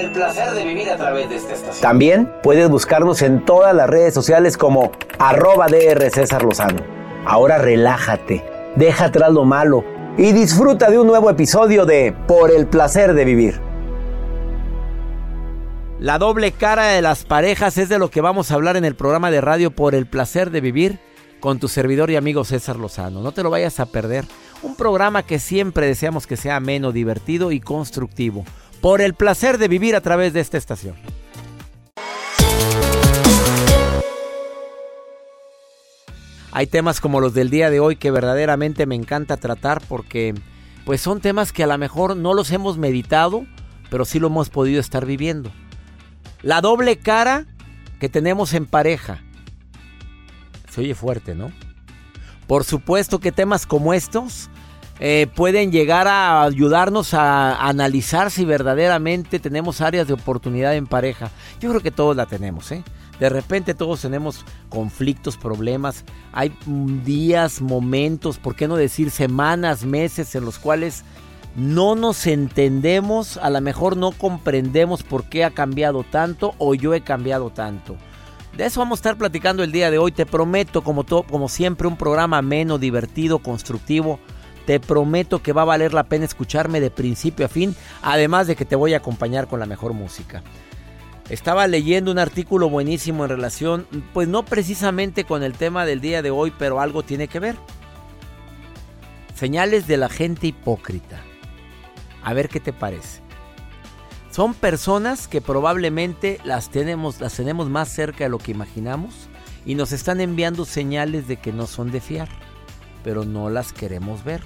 El placer de vivir a través de esta estación. También puedes buscarnos en todas las redes sociales como arroba DR César Lozano. Ahora relájate, deja atrás lo malo y disfruta de un nuevo episodio de Por el placer de vivir. La doble cara de las parejas es de lo que vamos a hablar en el programa de radio Por el placer de vivir con tu servidor y amigo César Lozano. No te lo vayas a perder. Un programa que siempre deseamos que sea ameno, divertido y constructivo. Por el placer de vivir a través de esta estación. Hay temas como los del día de hoy que verdaderamente me encanta tratar porque pues son temas que a lo mejor no los hemos meditado, pero sí lo hemos podido estar viviendo. La doble cara que tenemos en pareja. Se oye fuerte, ¿no? Por supuesto que temas como estos eh, pueden llegar a ayudarnos a analizar si verdaderamente tenemos áreas de oportunidad en pareja. Yo creo que todos la tenemos, ¿eh? De repente todos tenemos conflictos, problemas. Hay días, momentos, ¿por qué no decir semanas, meses en los cuales no nos entendemos, a lo mejor no comprendemos por qué ha cambiado tanto o yo he cambiado tanto. De eso vamos a estar platicando el día de hoy. Te prometo, como, todo, como siempre, un programa ameno, divertido, constructivo. Te prometo que va a valer la pena escucharme de principio a fin, además de que te voy a acompañar con la mejor música. Estaba leyendo un artículo buenísimo en relación, pues no precisamente con el tema del día de hoy, pero algo tiene que ver. Señales de la gente hipócrita. A ver qué te parece. Son personas que probablemente las tenemos, las tenemos más cerca de lo que imaginamos y nos están enviando señales de que no son de fiar, pero no las queremos ver.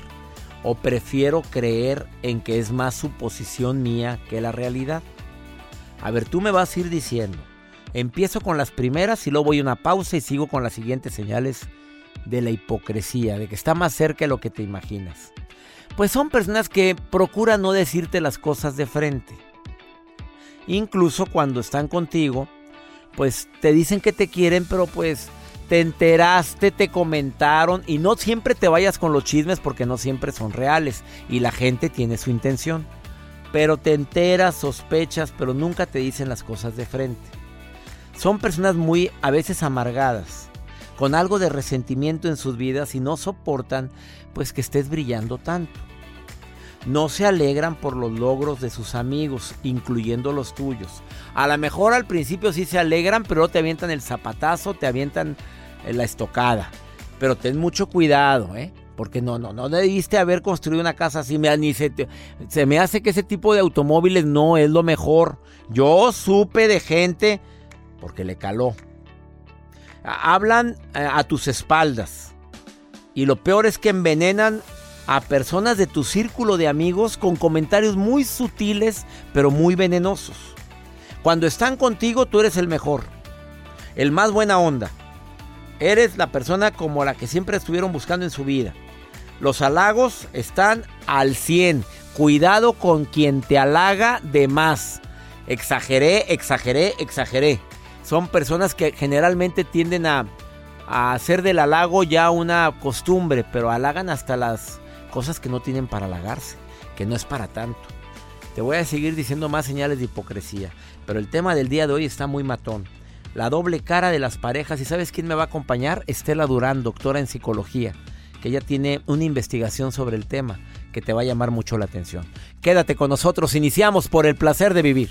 O prefiero creer en que es más suposición mía que la realidad. A ver, tú me vas a ir diciendo. Empiezo con las primeras y luego voy a una pausa y sigo con las siguientes señales de la hipocresía, de que está más cerca de lo que te imaginas. Pues son personas que procuran no decirte las cosas de frente. Incluso cuando están contigo, pues te dicen que te quieren, pero pues te enteraste, te comentaron y no siempre te vayas con los chismes porque no siempre son reales y la gente tiene su intención. Pero te enteras, sospechas, pero nunca te dicen las cosas de frente. Son personas muy a veces amargadas, con algo de resentimiento en sus vidas y no soportan pues que estés brillando tanto. No se alegran por los logros de sus amigos, incluyendo los tuyos. A lo mejor al principio sí se alegran, pero te avientan el zapatazo, te avientan eh, la estocada. Pero ten mucho cuidado, ¿eh? Porque no, no, no debiste haber construido una casa así. Se, se me hace que ese tipo de automóviles no es lo mejor. Yo supe de gente porque le caló. Hablan eh, a tus espaldas. Y lo peor es que envenenan a personas de tu círculo de amigos con comentarios muy sutiles pero muy venenosos. Cuando están contigo tú eres el mejor, el más buena onda. Eres la persona como la que siempre estuvieron buscando en su vida. Los halagos están al 100. Cuidado con quien te halaga de más. Exageré, exageré, exageré. Son personas que generalmente tienden a a hacer del halago ya una costumbre, pero halagan hasta las cosas que no tienen para halagarse, que no es para tanto. Te voy a seguir diciendo más señales de hipocresía, pero el tema del día de hoy está muy matón. La doble cara de las parejas. ¿Y sabes quién me va a acompañar? Estela Durán, doctora en psicología, que ella tiene una investigación sobre el tema que te va a llamar mucho la atención. Quédate con nosotros, iniciamos por el placer de vivir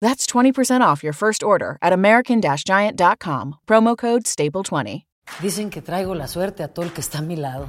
That's 20% off your first order at american-giant.com, promo code STAPLE20. Dicen que traigo la suerte a todo el que está a mi lado,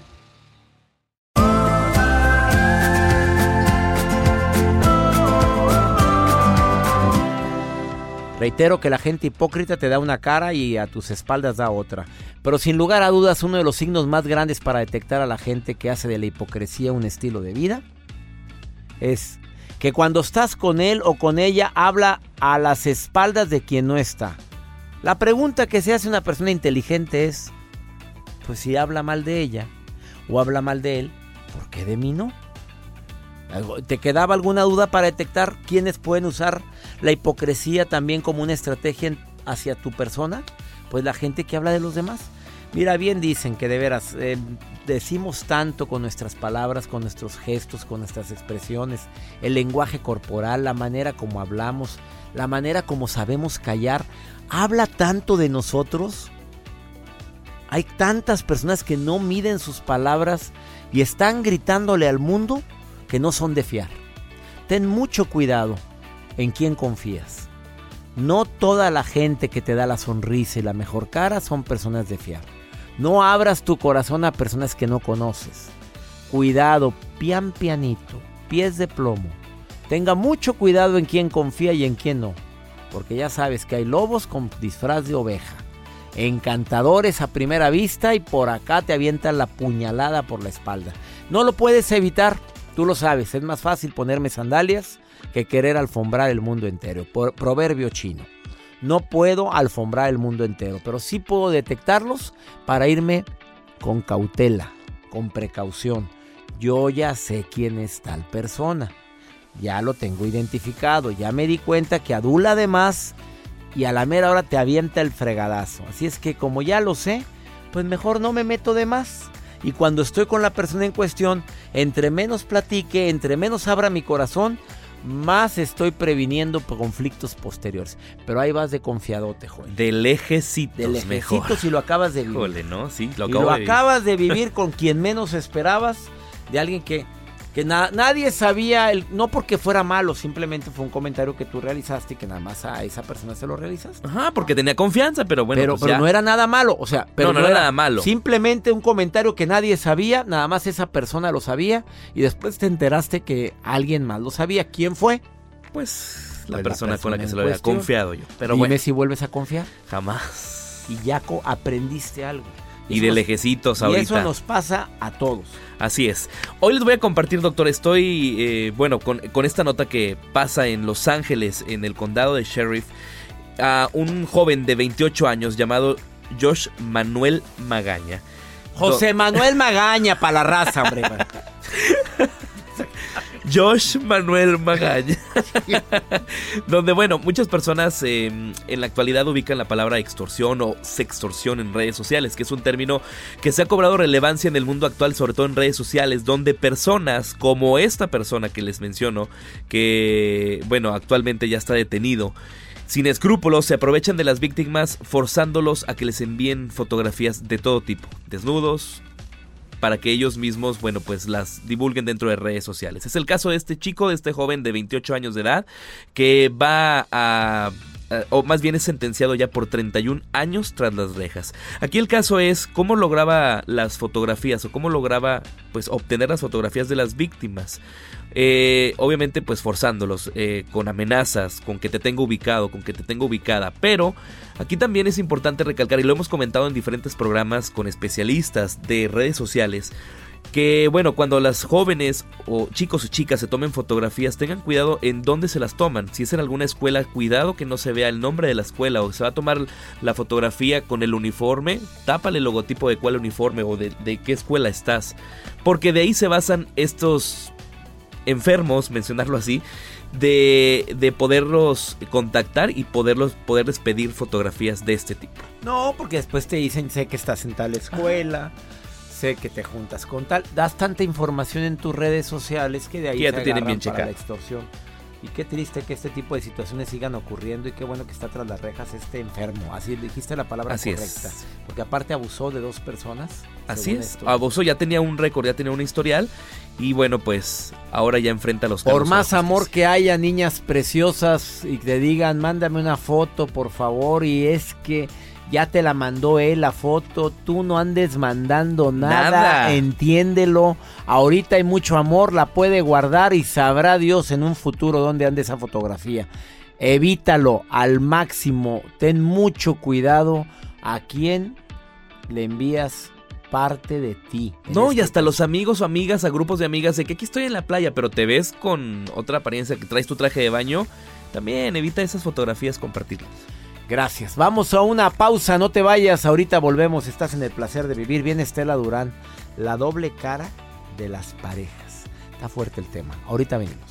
Reitero que la gente hipócrita te da una cara y a tus espaldas da otra. Pero sin lugar a dudas, uno de los signos más grandes para detectar a la gente que hace de la hipocresía un estilo de vida es que cuando estás con él o con ella habla a las espaldas de quien no está. La pregunta que se hace una persona inteligente es, pues si habla mal de ella o habla mal de él, ¿por qué de mí no? ¿Te quedaba alguna duda para detectar quiénes pueden usar la hipocresía también como una estrategia hacia tu persona? Pues la gente que habla de los demás. Mira, bien dicen que de veras eh, decimos tanto con nuestras palabras, con nuestros gestos, con nuestras expresiones, el lenguaje corporal, la manera como hablamos, la manera como sabemos callar, habla tanto de nosotros. Hay tantas personas que no miden sus palabras y están gritándole al mundo que no son de fiar. Ten mucho cuidado en quién confías. No toda la gente que te da la sonrisa y la mejor cara son personas de fiar. No abras tu corazón a personas que no conoces. Cuidado, pian pianito, pies de plomo. Tenga mucho cuidado en quién confía y en quién no. Porque ya sabes que hay lobos con disfraz de oveja. Encantadores a primera vista y por acá te avientan la puñalada por la espalda. No lo puedes evitar. Tú lo sabes, es más fácil ponerme sandalias que querer alfombrar el mundo entero. Por proverbio chino. No puedo alfombrar el mundo entero, pero sí puedo detectarlos para irme con cautela, con precaución. Yo ya sé quién es tal persona. Ya lo tengo identificado. Ya me di cuenta que adula además y a la mera hora te avienta el fregadazo. Así es que como ya lo sé, pues mejor no me meto de más. Y cuando estoy con la persona en cuestión, entre menos platique, entre menos abra mi corazón, más estoy previniendo conflictos posteriores. Pero ahí vas de confiadote, joven. De lejecitos, De lejecitos si lo acabas de vivir. Híjole, ¿no? Sí, lo y acabo lo de vivir. acabas de vivir con quien menos esperabas, de alguien que Que na- nadie sabía, el, no porque fuera malo, simplemente fue un comentario que tú realizaste y que nada más a esa persona se lo realizaste. Ajá, porque tenía confianza, pero bueno, pero pues pero ya. no era nada malo, o sea, pero No, no era nada malo. Simplemente un comentario que nadie sabía, nada más esa persona lo sabía y después te enteraste que alguien más lo sabía. ¿Quién fue? Pues la Pues la persona con la que se lo había confiado yo. Pero Dime bueno, si vuelves a confiar jamás. y ya aprendiste algo. Y de nos- lejecitos Y ahorita. eso nos pasa a todos. Así es. Hoy les voy a compartir, doctor, estoy, eh, bueno, con, con esta nota que pasa en Los Ángeles, en el condado de Sheriff, a un joven de 28 años llamado Josh Manuel Magaña. José Manuel Magaña para la raza, hombre. Josh Manuel Magaña. Donde, bueno, muchas personas eh, en la actualidad ubican la palabra extorsión o sextorsión en redes sociales, que es un término que se ha cobrado relevancia en el mundo actual, sobre todo en redes sociales, donde personas como esta persona que les menciono, que, bueno, actualmente ya está detenido, sin escrúpulos se aprovechan de las víctimas forzándolos a que les envíen fotografías de todo tipo, desnudos, para que ellos mismos, bueno, pues las divulguen dentro de redes sociales. Es el caso de este chico, de este joven de 28 años de edad, que va a... o más bien es sentenciado ya por 31 años tras las rejas. Aquí el caso es cómo lograba las fotografías o cómo lograba pues obtener las fotografías de las víctimas. Eh, obviamente pues forzándolos eh, con amenazas, con que te tengo ubicado, con que te tengo ubicada. Pero aquí también es importante recalcar, y lo hemos comentado en diferentes programas con especialistas de redes sociales, que bueno, cuando las jóvenes o chicos o chicas se tomen fotografías, tengan cuidado en dónde se las toman. Si es en alguna escuela, cuidado que no se vea el nombre de la escuela o se va a tomar la fotografía con el uniforme, tápale el logotipo de cuál uniforme o de, de qué escuela estás. Porque de ahí se basan estos enfermos, mencionarlo así, de, de poderlos contactar y poderlos, poderles pedir fotografías de este tipo. No, porque después te dicen, sé que estás en tal escuela, sé que te juntas con tal. Das tanta información en tus redes sociales que de ahí Que ya se te tienen bien para la extorsión. Y qué triste que este tipo de situaciones sigan ocurriendo y qué bueno que está tras las rejas este enfermo. Así dijiste la palabra Así correcta. es. Porque aparte abusó de dos personas. Así es. esto. Abuso ya tenía un récord, ya tenía un historial. Y bueno, pues ahora ya enfrenta los Por a más amor que haya, niñas preciosas, y te digan, mándame una foto, por favor, y es que ya te la mandó él la foto, tú no andes mandando nada, Nada. entiéndelo. Ahorita hay mucho amor, la puede guardar y sabrá Dios en un futuro dónde ande esa fotografía. Evítalo al máximo, ten mucho cuidado a quién le envías parte de ti. No, y este hasta los amigos o amigas, a grupos de amigas, de que aquí estoy en la playa, pero te ves con otra apariencia que traes tu traje de baño. También evita esas fotografías compartirlas. Gracias. Vamos a una pausa, no te vayas. Ahorita volvemos. Estás en el placer de vivir. Viene Estela Durán. La doble cara de las parejas. Está fuerte el tema. Ahorita venimos.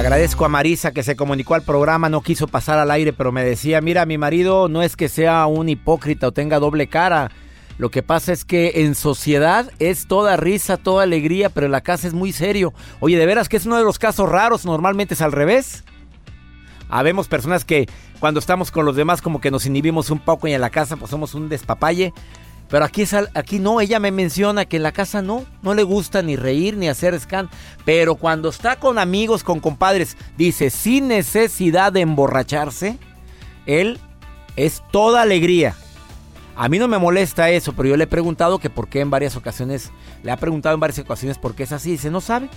Agradezco a Marisa que se comunicó al programa, no quiso pasar al aire, pero me decía, mira, mi marido no es que sea un hipócrita o tenga doble cara. Lo que pasa es que en sociedad es toda risa, toda alegría, pero en la casa es muy serio. Oye, de veras que es uno de los casos raros, normalmente es al revés. Habemos personas que cuando estamos con los demás como que nos inhibimos un poco y en la casa pues somos un despapalle. Pero aquí, aquí no, ella me menciona que en la casa no, no le gusta ni reír ni hacer scan. Pero cuando está con amigos, con compadres, dice, sin necesidad de emborracharse, él es toda alegría. A mí no me molesta eso, pero yo le he preguntado que por qué en varias ocasiones, le ha preguntado en varias ocasiones por qué es así. Dice, no sabe.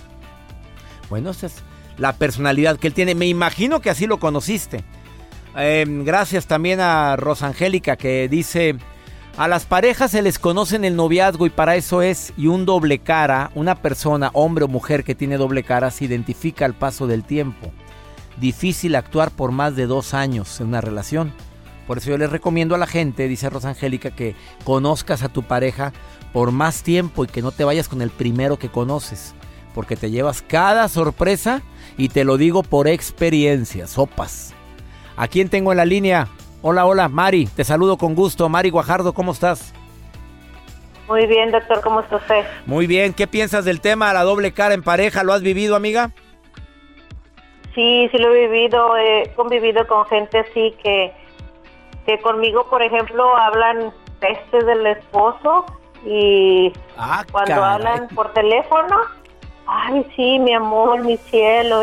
Bueno, esa es la personalidad que él tiene. Me imagino que así lo conociste. Em, gracias también a Rosangélica que dice... A las parejas se les conoce en el noviazgo y para eso es, y un doble cara, una persona, hombre o mujer que tiene doble cara, se identifica al paso del tiempo. Difícil actuar por más de dos años en una relación. Por eso yo les recomiendo a la gente, dice Rosangélica, que conozcas a tu pareja por más tiempo y que no te vayas con el primero que conoces. Porque te llevas cada sorpresa y te lo digo por experiencia, sopas. ¿A quién tengo en la línea? Hola, hola, Mari, te saludo con gusto. Mari Guajardo, ¿cómo estás? Muy bien, doctor, ¿cómo está usted? Muy bien, ¿qué piensas del tema la doble cara en pareja? ¿Lo has vivido, amiga? Sí, sí lo he vivido, he convivido con gente así que, que conmigo, por ejemplo, hablan pestes del esposo y ah, cuando hablan por teléfono, ay, sí, mi amor, mi cielo,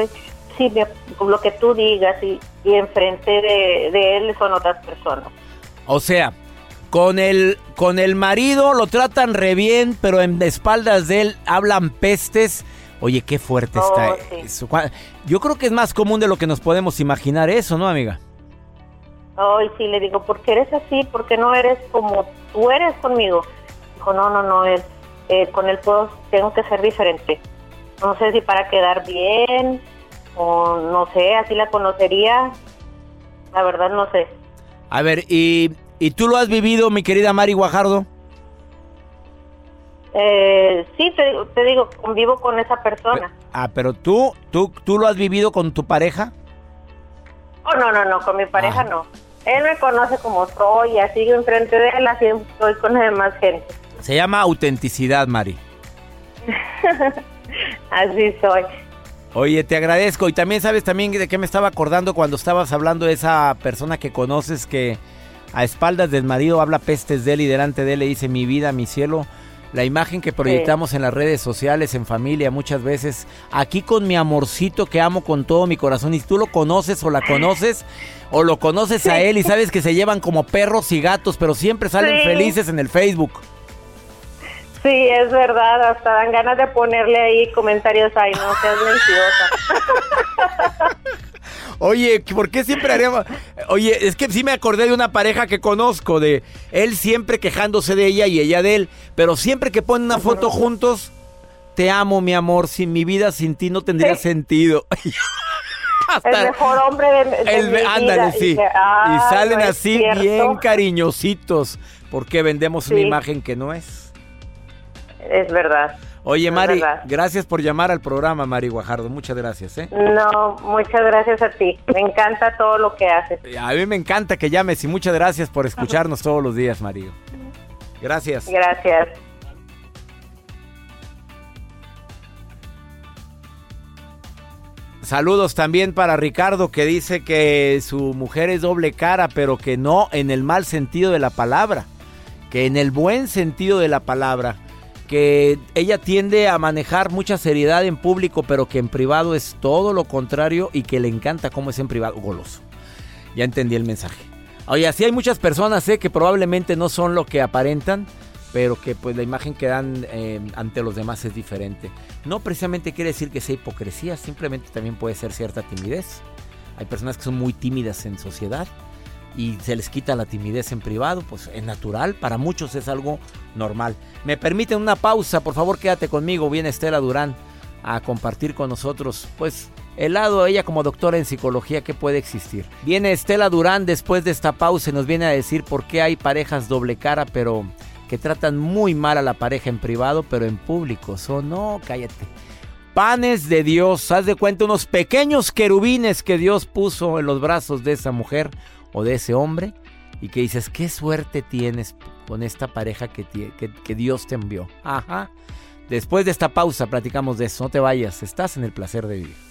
sí, lo que tú digas y, y enfrente de, él son otras personas. O sea, con el, con el marido lo tratan re bien, pero en espaldas de él hablan pestes. Oye, qué fuerte Oh, está sí. eso. Yo creo que es más común de lo que nos podemos imaginar eso, ¿no, amiga? Ay, sí, le digo, ¿por qué eres así? ¿Por qué no eres como tú eres conmigo? Dijo, no, no, no, él, eh, con él puedo, tengo que ser diferente. No sé si para quedar bien o no sé, así la conocería. La verdad no sé. A ver, ¿y, y tú lo has vivido, mi querida Mari Guajardo? Eh, sí, te, digo- te digo, convivo con esa persona. Ah, pero tú, tú, tú lo has vivido con tu pareja. Oh, no, no, no, con mi pareja Ah. no. Él me conoce como soy, así enfrente de él, así estoy con la demás gente. Se llama autenticidad, Mari. Así soy. Oye, te agradezco. Y también sabes también de qué me estaba acordando cuando estabas hablando de esa persona que conoces que a espaldas del marido habla pestes de él y delante de él le dice mi vida, mi cielo. La imagen que proyectamos en las redes sociales, en familia, muchas veces, aquí con mi amorcito que amo con todo mi corazón, y tú lo conoces o la conoces, o lo conoces a él y sabes que se llevan como perros y gatos, pero siempre salen Sí. felices en el Facebook. Sí, es verdad, hasta dan ganas de ponerle ahí comentarios, ay, no seas mentirosa. Oye, ¿por qué siempre haremos? Oye, es que sí me acordé de una pareja que conozco, de él siempre quejándose de ella y ella de él, pero siempre que ponen una foto juntos, te amo, mi amor, sin mi vida sin ti no tendría sentido. El mejor hombre de, de El- mi ándale, vida. sí. Y "Ay, salen no así cierto". bien cariñositos, porque vendemos una imagen que no es. Es verdad. Oye, Mari, verdad. gracias por llamar al programa, Mari Guajardo. Muchas gracias, ¿eh? No, muchas gracias a ti. Me encanta todo lo que haces. A mí me encanta que llames y muchas gracias por escucharnos todos los días, Mario. Gracias. Gracias. Saludos también para Ricardo que dice que su mujer es doble cara, pero que no en el mal sentido de la palabra, que en el buen sentido de la palabra, que ella tiende a manejar mucha seriedad en público, pero que en privado es todo lo contrario y que le encanta cómo es en privado, goloso. Ya entendí el mensaje. Oye, así hay muchas personas ¿eh? que probablemente no son lo que aparentan, pero que pues la imagen que dan eh, ante los demás es diferente. No precisamente quiere decir que sea hipocresía, simplemente también puede ser cierta timidez. Hay personas que son muy tímidas en sociedad y se les quita la timidez en privado, pues es natural, para muchos es algo normal. Me permiten una pausa, por favor quédate conmigo, viene Estela Durán a compartir con nosotros, pues el lado ella como doctora en psicología que puede existir. Viene Estela Durán después de esta pausa y nos viene a decir por qué hay parejas doble cara, pero que tratan muy mal a la pareja en privado, pero en público son, no, cállate. panes de Dios, haz de cuenta unos pequeños querubines que Dios puso en los brazos de esa mujer o de ese hombre y que dices, qué suerte tienes con esta pareja que, que, Dios te envió. Ajá. Después de esta pausa platicamos de eso, no te vayas, estás en el placer de vivir.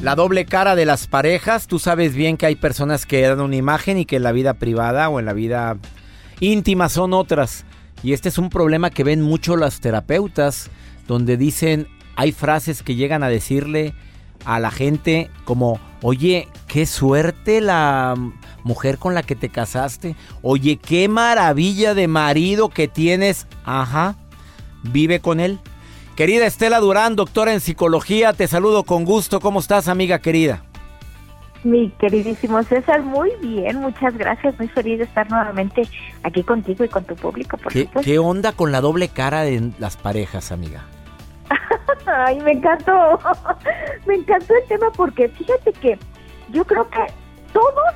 La doble cara de las parejas, tú sabes bien que hay personas que dan una imagen y que en la vida privada o en la vida íntima son otras. Y este es un problema que ven mucho las terapeutas, donde dicen, hay frases que llegan a decirle a la gente como, oye, qué suerte la mujer con la que te casaste, oye, qué maravilla de marido que tienes, ajá, vive con él. Querida Estela Durán, doctora en psicología, te saludo con gusto. ¿Cómo estás, amiga querida? Mi queridísimo César, muy bien, muchas gracias. Muy feliz de estar nuevamente aquí contigo y con tu público, por ¿Qué, supuesto. ¿Qué onda con la doble cara de las parejas, amiga? Ay, me encantó. me encantó el tema porque fíjate que yo creo que todos,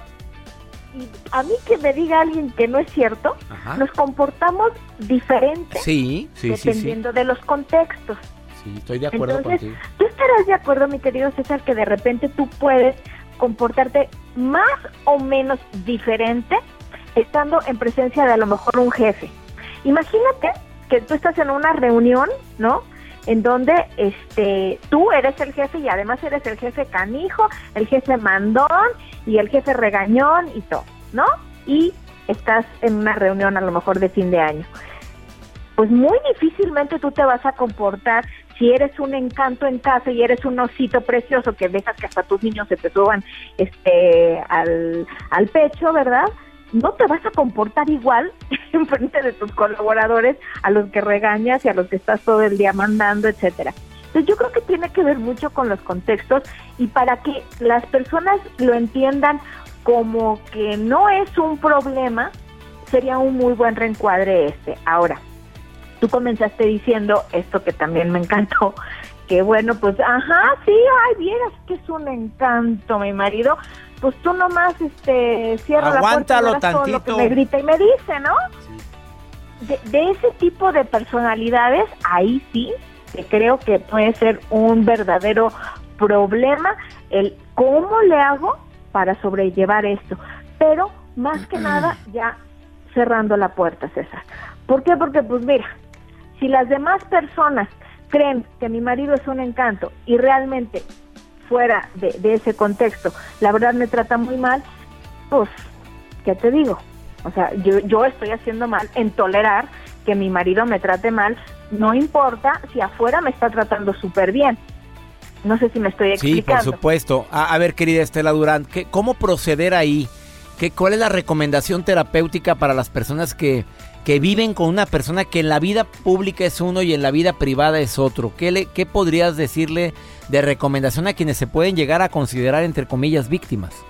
y a mí que me diga alguien que no es cierto, Ajá. nos comportamos diferente Sí, sí, dependiendo de los contextos. Sí, estoy de acuerdo Entonces, contigo. ¿tú estarás de acuerdo, mi querido César, que de repente tú puedes comportarte más o menos diferente estando en presencia de a lo mejor un jefe? Imagínate que tú estás en una reunión, ¿no? En donde este tú eres el jefe y además eres el jefe canijo, el jefe mandón y el jefe regañón y todo, ¿no? Y estás en una reunión a lo mejor de fin de año pues muy difícilmente tú te vas a comportar si eres un encanto en casa y eres un osito precioso que dejas que hasta tus niños se te suban este al, al pecho, ¿verdad? No te vas a comportar igual en frente de tus colaboradores a los que regañas y a los que estás todo el día mandando, etcétera. Entonces yo creo que tiene que ver mucho con los contextos y para que las personas lo entiendan como que no es un problema, sería un muy buen reencuadre este. Ahora, tú comenzaste diciendo esto que también me encantó, que bueno, pues, ajá, sí, ay, vieras que es un encanto, mi marido, pues tú nomás, este, cierra Aguántalo la puerta todo lo tantito. que me grita y me dice, ¿no? De, de ese tipo de personalidades, ahí sí, que creo que puede ser un verdadero problema el cómo le hago para sobrellevar esto, pero más que nada ya cerrando la puerta, César. ¿Por qué? Porque pues mira, si las demás personas creen que mi marido es un encanto y realmente fuera de, de ese contexto, la verdad me trata muy mal, pues, ¿qué te digo? O sea, yo, yo estoy haciendo mal en tolerar que mi marido me trate mal, no importa si afuera me está tratando súper bien. No sé si me estoy Sí, por explicando. supuesto. A, a ver, querida Estela Durán, ¿qué- ¿cómo proceder ahí? ¿Qué, ¿Cuál es la recomendación terapéutica para las personas que, que viven con una persona que en la vida pública es uno y en la vida privada es otro? ¿Qué, le, qué podrías decirle de recomendación a quienes se pueden llegar a considerar, entre comillas, víctimas?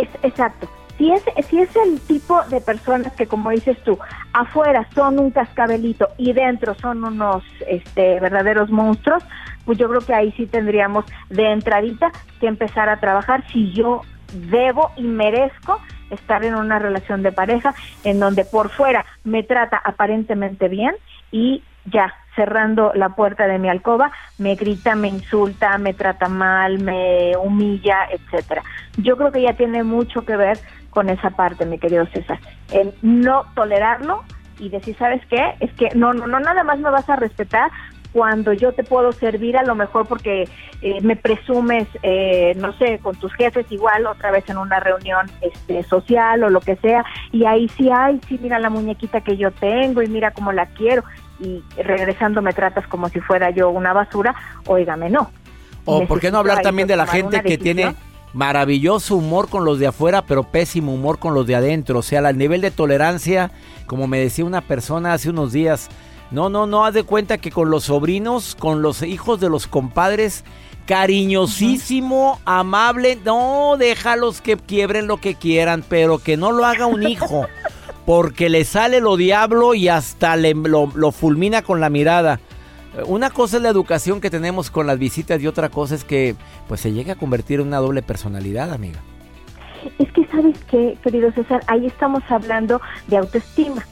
Es, exacto. Si es, si es el tipo de personas que, como dices tú, afuera son un cascabelito y dentro son unos este, verdaderos monstruos, pues yo creo que ahí sí tendríamos de entradita que empezar a trabajar si yo debo y merezco estar en una relación de pareja en donde por fuera me trata aparentemente bien y ya cerrando la puerta de mi alcoba, me grita, me insulta, me trata mal, me humilla, etcétera. Yo creo que ya tiene mucho que ver con esa parte, mi querido César. El no tolerarlo y decir, ¿sabes qué? Es que no, no, no, nada más me vas a respetar cuando yo te puedo servir a lo mejor porque eh, me presumes, eh, no sé, con tus jefes igual, otra vez en una reunión este, social o lo que sea, y ahí sí, ay, sí, mira la muñequita que yo tengo y mira cómo la quiero, y regresando me tratas como si fuera yo una basura, óigame, no. O por qué no hablar también de la gente que tiene maravilloso humor con los de afuera, pero pésimo humor con los de adentro. O sea, el nivel de tolerancia, como me decía una persona hace unos días, no, no, no, haz de cuenta que con los sobrinos, con los hijos de los compadres, cariñosísimo, amable, no, déjalos que quiebren lo que quieran, pero que no lo haga un hijo, porque le sale lo diablo y hasta le, lo, lo fulmina con la mirada. Una cosa es la educación que tenemos con las visitas y otra cosa es que pues se llega a convertir en una doble personalidad, amiga. Es que sabes qué, querido César, ahí estamos hablando de autoestima.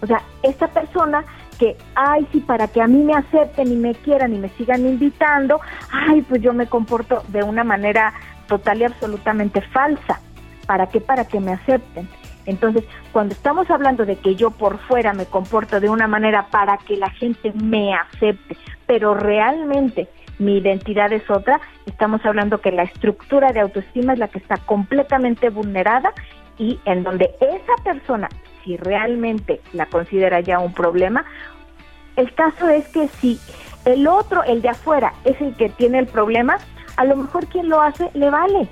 O sea, esta persona que, ay, sí, para que a mí me acepten y me quieran y me sigan invitando, ay, pues yo me comporto de una manera total y absolutamente falsa. ¿Para qué? Para que me acepten. Entonces, cuando estamos hablando de que yo por fuera me comporto de una manera para que la gente me acepte, pero realmente mi identidad es otra, estamos hablando que la estructura de autoestima es la que está completamente vulnerada y en donde esa persona, si realmente la considera ya un problema, el caso es que si el otro, el de afuera, es el que tiene el problema, a lo mejor quien lo hace le vale.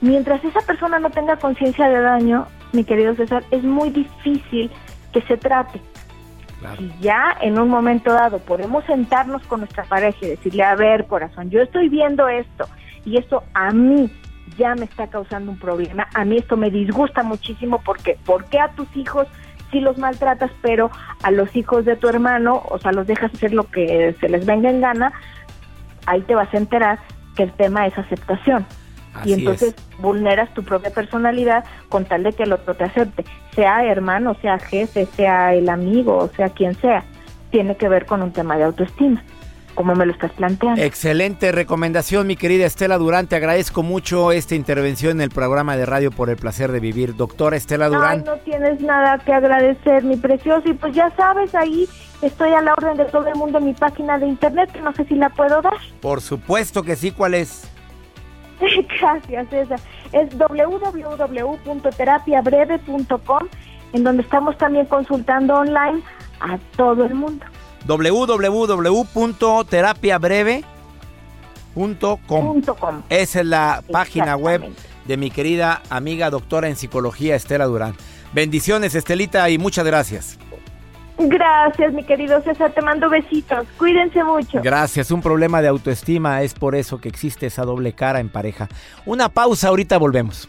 Mientras esa persona no tenga conciencia de daño, mi querido César, es muy difícil que se trate. Si ya en un momento dado podemos sentarnos con nuestra pareja y decirle, a ver, corazón, yo estoy viendo esto y esto a mí ya me está causando un problema, a mí esto me disgusta muchísimo porque, ¿por qué a tus hijos sí los maltratas, pero a los hijos de tu hermano, o sea, los dejas hacer lo que se les venga en gana? Ahí te vas a enterar que el tema es aceptación. Y entonces vulneras tu propia personalidad con tal de que el otro te acepte, sea hermano, sea jefe, sea el amigo, o sea quien sea, tiene que ver con un tema de autoestima, como me lo estás planteando. Excelente recomendación, mi querida Estela Durán, te agradezco mucho esta intervención en el programa de radio por el placer de vivir. Doctora Estela Durán. Ay, no tienes nada que agradecer, mi precioso, y pues ya sabes, ahí estoy a la orden de todo el mundo en mi página de internet, que no sé si la puedo dar. Por supuesto que sí, ¿cuál es? Gracias, César. Es www.terapiabreve.com, en donde estamos también consultando online a todo el mundo. www.terapiabreve.com. Esa es la página web de mi querida amiga doctora en psicología Estela Durán. Bendiciones, Estelita, y muchas gracias. Gracias, mi querido César. Te mando besitos. Cuídense mucho. Gracias. Un problema de autoestima es por eso que existe esa doble cara en pareja. Una pausa, ahorita volvemos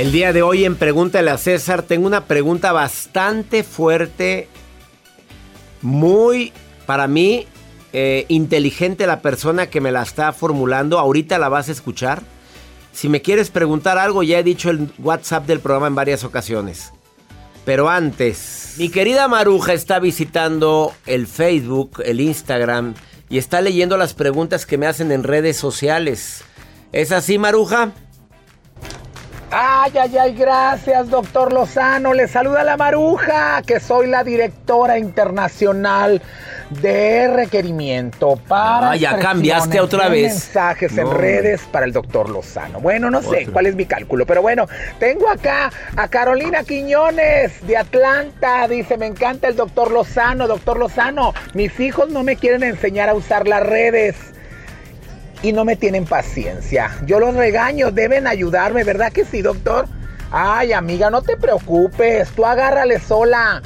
El día de hoy en Pregúntale a César tengo una pregunta bastante fuerte, muy para mí eh, inteligente la persona que me la está formulando. Ahorita la vas a escuchar. Si me quieres preguntar algo, ya he dicho el WhatsApp del programa en varias ocasiones. Pero antes, mi querida Maruja está visitando el Facebook, el Instagram y está leyendo las preguntas que me hacen en redes sociales. ¿Es así, Maruja? Ay, ay, ay, gracias, doctor Lozano. Le saluda la Maruja, que soy la directora internacional de requerimiento para. Ah, ya cambiaste otra vez. Mensajes en redes para el doctor Lozano. Bueno, no sé cuál es mi cálculo, pero bueno, tengo acá a Carolina Quiñones de Atlanta. Dice: Me encanta el doctor Lozano. Doctor Lozano, mis hijos no me quieren enseñar a usar las redes y no me tienen paciencia. Yo los regaño, deben ayudarme, ¿verdad que sí, doctor? Ay, amiga, no te preocupes, tú agárrale sola.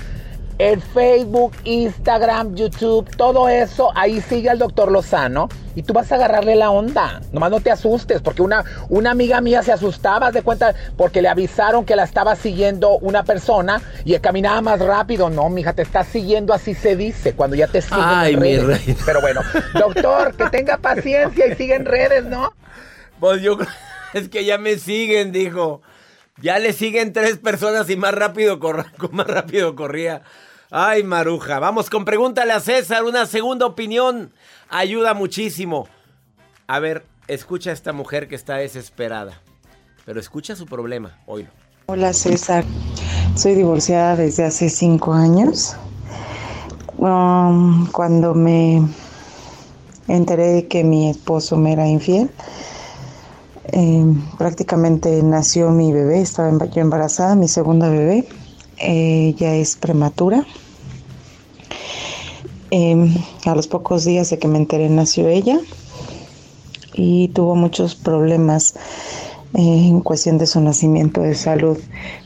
El Facebook, Instagram, YouTube, todo eso, ahí sigue al doctor Lozano y tú vas a agarrarle la onda. Nomás no te asustes, porque una, una amiga mía se asustaba, de cuenta, porque le avisaron que la estaba siguiendo una persona y caminaba más rápido. No, mija, te está siguiendo, así se dice, cuando ya te siguen Ay, en mi redes. reina. Pero bueno, doctor, que tenga paciencia y siga en redes, ¿no? Pues yo es que ya me siguen, dijo. Ya le siguen tres personas y más rápido, corra- más rápido corría. Ay, Maruja. Vamos con pregúntale a César. Una segunda opinión ayuda muchísimo. A ver, escucha a esta mujer que está desesperada. Pero escucha su problema. Oílo. Hola César, soy divorciada desde hace cinco años. Um, cuando me enteré de que mi esposo me era infiel, eh, prácticamente nació mi bebé, estaba yo embarazada, mi segunda bebé, eh, ya es prematura. Eh, a los pocos días de que me enteré nació ella y tuvo muchos problemas eh, en cuestión de su nacimiento de salud.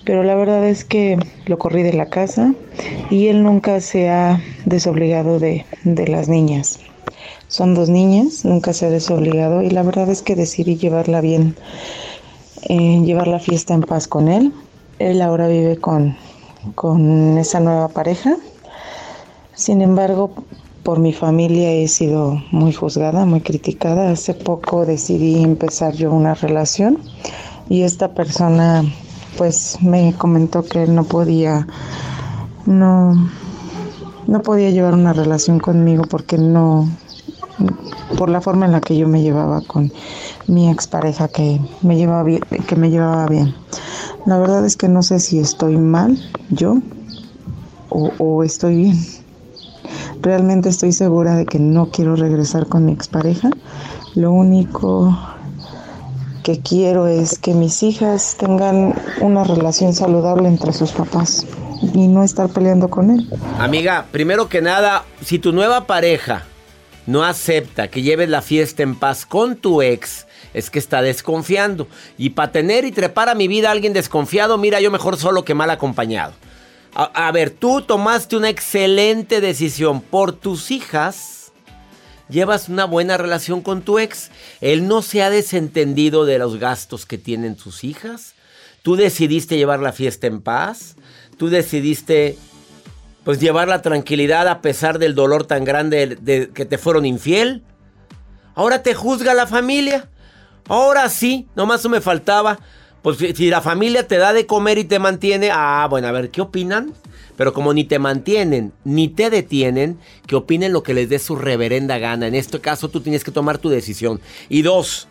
Pero la verdad es que lo corrí de la casa y él nunca se ha desobligado de, de las niñas. Son dos niñas, nunca se ha desobligado y la verdad es que decidí llevarla bien, eh, llevar la fiesta en paz con él. Él ahora vive con, con esa nueva pareja. Sin embargo, por mi familia he sido muy juzgada, muy criticada. Hace poco decidí empezar yo una relación y esta persona pues me comentó que no podía no no podía llevar una relación conmigo porque no por la forma en la que yo me llevaba con mi expareja que me llevaba bien, que me llevaba bien. La verdad es que no sé si estoy mal yo o, o estoy bien. Realmente estoy segura de que no quiero regresar con mi expareja. Lo único que quiero es que mis hijas tengan una relación saludable entre sus papás y no estar peleando con él. Amiga, primero que nada, si tu nueva pareja no acepta que lleves la fiesta en paz con tu ex, es que está desconfiando. Y para tener y trepar a mi vida a alguien desconfiado, mira, yo mejor solo que mal acompañado. A, ver, tú tomaste una excelente decisión por tus hijas. llevas una buena relación con tu ex. Él no se ha desentendido de los gastos que tienen sus hijas. Tú decidiste llevar la fiesta en paz. Tú decidiste pues llevar la tranquilidad a pesar del dolor tan grande de que te fueron infiel. Ahora te juzga la familia. Ahora sí, nomás me faltaba. Pues si la familia te da de comer y te mantiene, ah, bueno, a ver, ¿qué opinan? Pero como ni te mantienen, ni te detienen, que opinen lo que les dé su reverenda gana. En este caso tú tienes que tomar tu decisión. Y dos,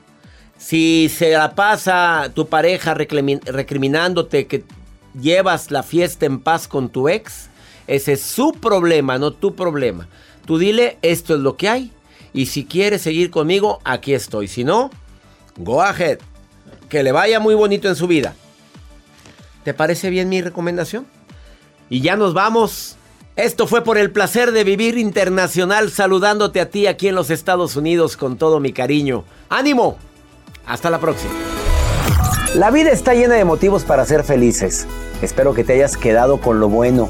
si se la pasa tu pareja recriminándote que llevas la fiesta en paz con tu ex, ese es su problema, no tu problema. Tú dile, esto es lo que hay. Y si quieres seguir conmigo, aquí estoy. Si no, go ahead. Que le vaya muy bonito en su vida. ¿Te parece bien mi recomendación? Y ya nos vamos. Esto fue por el placer de vivir internacional saludándote a ti aquí en los Estados Unidos con todo mi cariño. ¡Ánimo! Hasta la próxima. La vida está llena de motivos para ser felices. Espero que te hayas quedado con lo bueno